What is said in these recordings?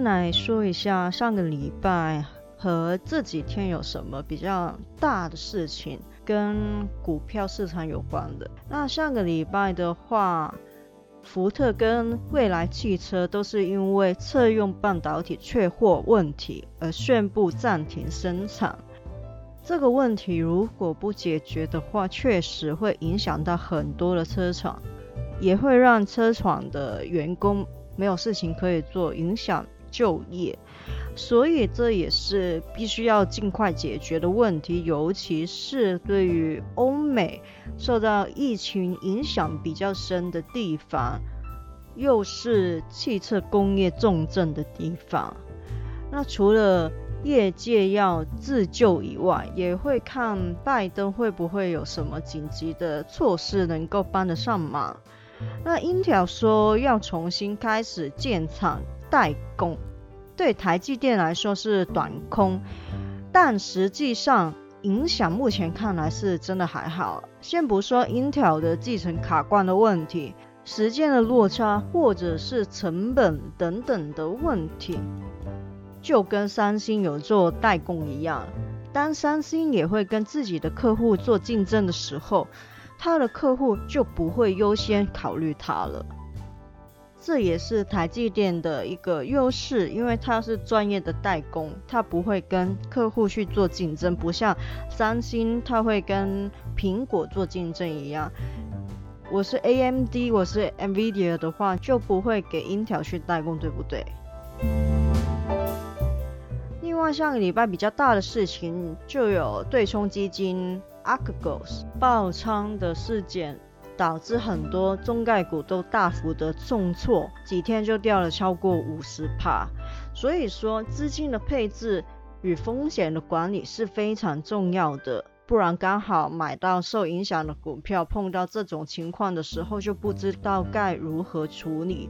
今天来说一下上个礼拜和这几天有什么比较大的事情跟股票市场有关的。那上个礼拜的话，福特跟蔚来汽车都是因为测用半导体缺货问题而宣布暂停生产。这个问题如果不解决的话，确实会影响到很多的车厂，也会让车厂的员工没有事情可以做，影响就业。所以这也是必须要尽快解决的问题，尤其是对于欧美受到疫情影响比较深的地方，又是汽车工业重镇的地方。那除了业界要自救以外，也会看拜登会不会有什么紧急的措施能够帮得上忙。那 Intel 说要重新开始建厂代工，对台积电来说是短空，但实际上影响目前看来是真的还好。先不说 Intel 的继承卡关的问题，时间的落差或者是成本等等的问题。就跟三星有做代工一样，当三星也会跟自己的客户做竞争的时候，他的客户就不会优先考虑他了。这也是台积电的一个优势，因为它是专业的代工，它不会跟客户去做竞争，不像三星，它会跟苹果做竞争一样。我是 AMD，我是 NVIDIA 的话，就不会给 Intel 去代工，对不对？另外，上个礼拜比较大的事情就有对冲基金 a r c g o s 爆仓的事件，导致很多中概股都大幅的重挫，几天就掉了超过五十帕。所以说，资金的配置与风险的管理是非常重要的，不然刚好买到受影响的股票，碰到这种情况的时候，就不知道该如何处理。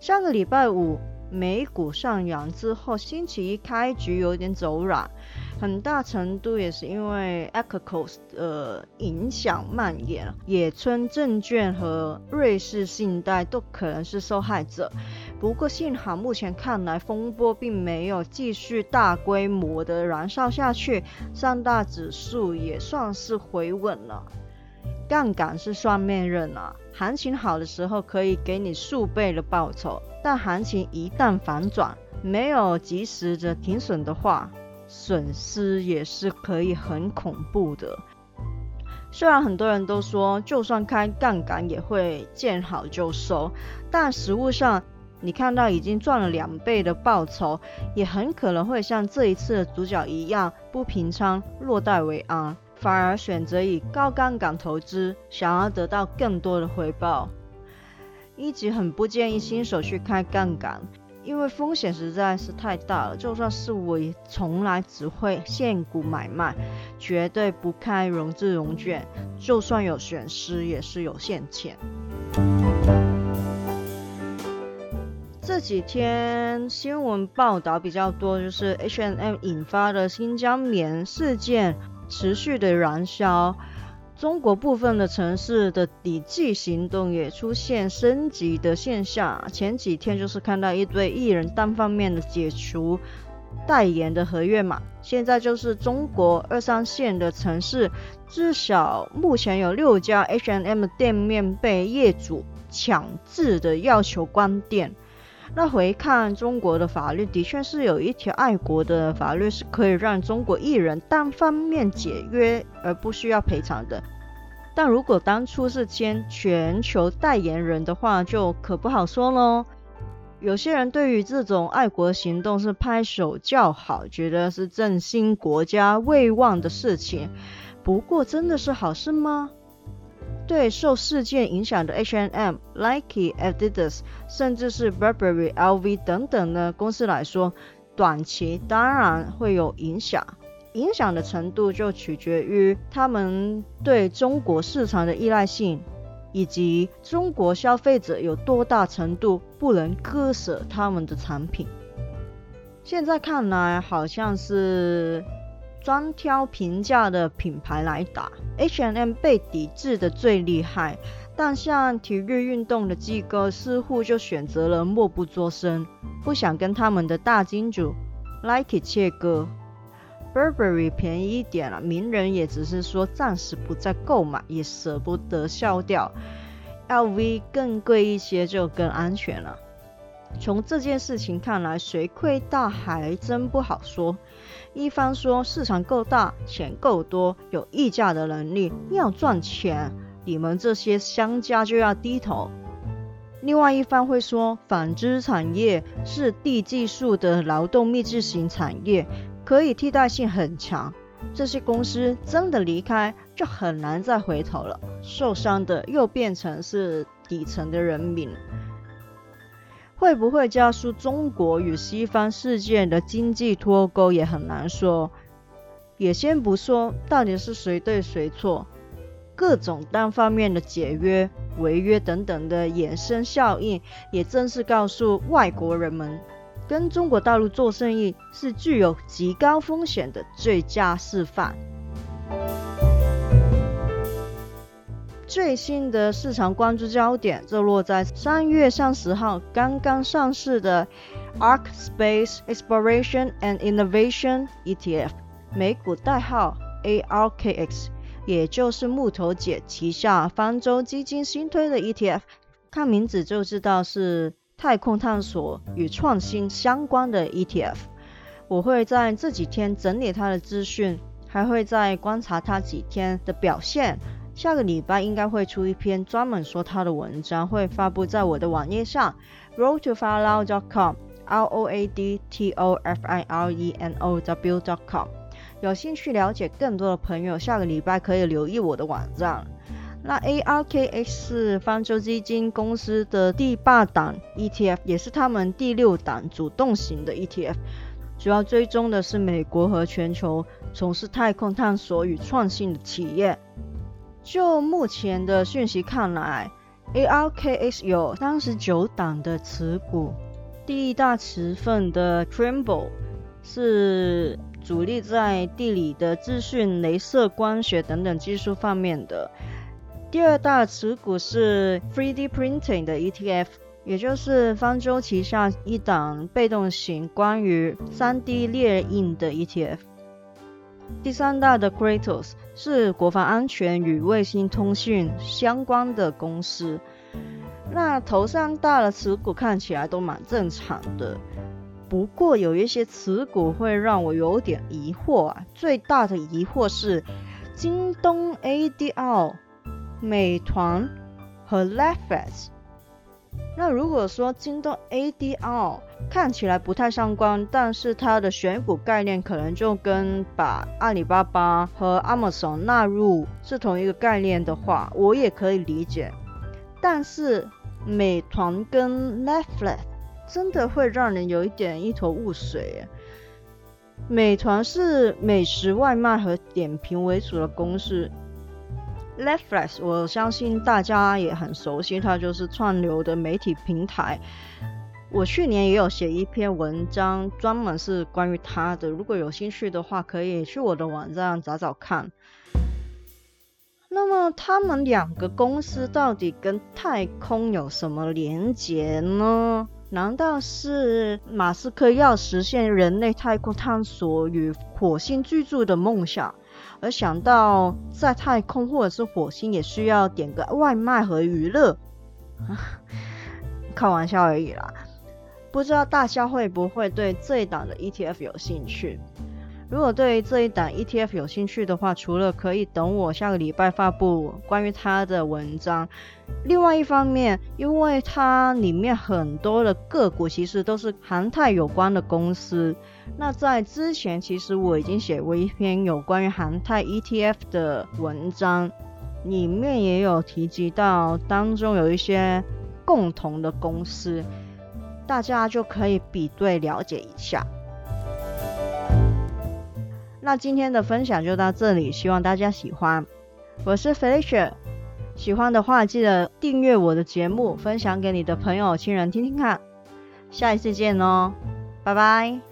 上个礼拜五。美股上扬之后，星期一开局有点走软，很大程度也是因为 a c o s 的影响蔓延，野村证券和瑞士信贷都可能是受害者。不过幸好目前看来风波并没有继续大规模的燃烧下去，三大指数也算是回稳了。杠杆是双面刃啊，行情好的时候可以给你数倍的报酬，但行情一旦反转，没有及时的停损的话，损失也是可以很恐怖的。虽然很多人都说，就算开杠杆也会见好就收，但实物上，你看到已经赚了两倍的报酬，也很可能会像这一次的主角一样，不平仓，落袋为安。反而选择以高杠杆投资，想要得到更多的回报。一直很不建议新手去开杠杆，因为风险实在是太大了。就算是我，也从来只会现股买卖，绝对不开融资融券。就算有损失，也是有限钱。这几天新闻报道比较多，就是 H&M 引发的新疆棉事件。持续的燃烧，中国部分的城市的抵制行动也出现升级的现象。前几天就是看到一堆艺人单方面的解除代言的合约嘛，现在就是中国二三线的城市，至少目前有六家 H&M 店面被业主强制的要求关店。那回看中国的法律，的确是有一条爱国的法律，是可以让中国艺人单方面解约而不需要赔偿的。但如果当初是签全球代言人的话，就可不好说喽。有些人对于这种爱国行动是拍手叫好，觉得是振兴国家未望的事情。不过真的是好事吗？对受事件影响的 H&M、Nike、Adidas，甚至是 Burberry、LV 等等的公司来说，短期当然会有影响。影响的程度就取决于他们对中国市场的依赖性，以及中国消费者有多大程度不能割舍他们的产品。现在看来，好像是专挑平价的品牌来打，H&M 被抵制的最厉害。但像体育运动的机构似乎就选择了默不作声，不想跟他们的大金主 Nike 切割。Burberry 便宜一点了，名人也只是说暂时不再购买，也舍不得销掉。LV 更贵一些就更安全了。从这件事情看来，谁亏大还真不好说。一方说市场够大，钱够多，有溢价的能力，要赚钱，你们这些商家就要低头。另外一方会说，纺织产业是低技术的劳动密集型产业，可以替代性很强。这些公司真的离开，就很难再回头了。受伤的又变成是底层的人民。会不会加速中国与西方世界的经济脱钩也很难说。也先不说到底是谁对谁错，各种单方面的解约、违约等等的衍生效应，也正是告诉外国人们，跟中国大陆做生意是具有极高风险的最佳示范。最新的市场关注焦点就落在三月三十号刚刚上市的 Arc Space Exploration and Innovation ETF，美股代号 ARKX，也就是木头姐旗下方舟基金新推的 ETF。看名字就知道是太空探索与创新相关的 ETF。我会在这几天整理它的资讯，还会再观察它几天的表现。下个礼拜应该会出一篇专门说他的文章，会发布在我的网页上，roadtofirenow.com，r o a d t o f i r e n o w.com。有兴趣了解更多的朋友，下个礼拜可以留意我的网站。那 ARKX 是方舟基金公司的第八档 ETF，也是他们第六档主动型的 ETF，主要追踪的是美国和全球从事太空探索与创新的企业。就目前的讯息看来，ARKX 有三十九档的持股，第一大持份的 Trimble 是主力在地理的资讯、镭射光学等等技术方面的，第二大持股是 3D Printing 的 ETF，也就是方舟旗下一档被动型关于 3D 列印的 ETF。第三大的 Kratos 是国防安全与卫星通讯相关的公司。那头三大的持股看起来都蛮正常的，不过有一些持股会让我有点疑惑啊。最大的疑惑是京东 ADR、美团和 Netflix。那如果说京东 ADR 看起来不太相关，但是它的选股概念可能就跟把阿里巴巴和 Amazon 纳入是同一个概念的话，我也可以理解。但是美团跟 Netflix 真的会让人有一点一头雾水。美团是美食外卖和点评为主的公司。Netflix，我相信大家也很熟悉，它就是串流的媒体平台。我去年也有写一篇文章，专门是关于它的。如果有兴趣的话，可以去我的网站找找看。那么，他们两个公司到底跟太空有什么连结呢？难道是马斯克要实现人类太空探索与火星居住的梦想？而想到在太空或者是火星也需要点个外卖和娱乐，开玩笑而已啦。不知道大家会不会对这一档的 ETF 有兴趣？如果对这一档 ETF 有兴趣的话，除了可以等我下个礼拜发布关于它的文章，另外一方面，因为它里面很多的个股其实都是航太有关的公司。那在之前，其实我已经写过一篇有关于航太 ETF 的文章，里面也有提及到当中有一些共同的公司，大家就可以比对了解一下。那今天的分享就到这里，希望大家喜欢。我是 Felicia，喜欢的话记得订阅我的节目，分享给你的朋友、亲人听听看。下一次见哦，拜拜。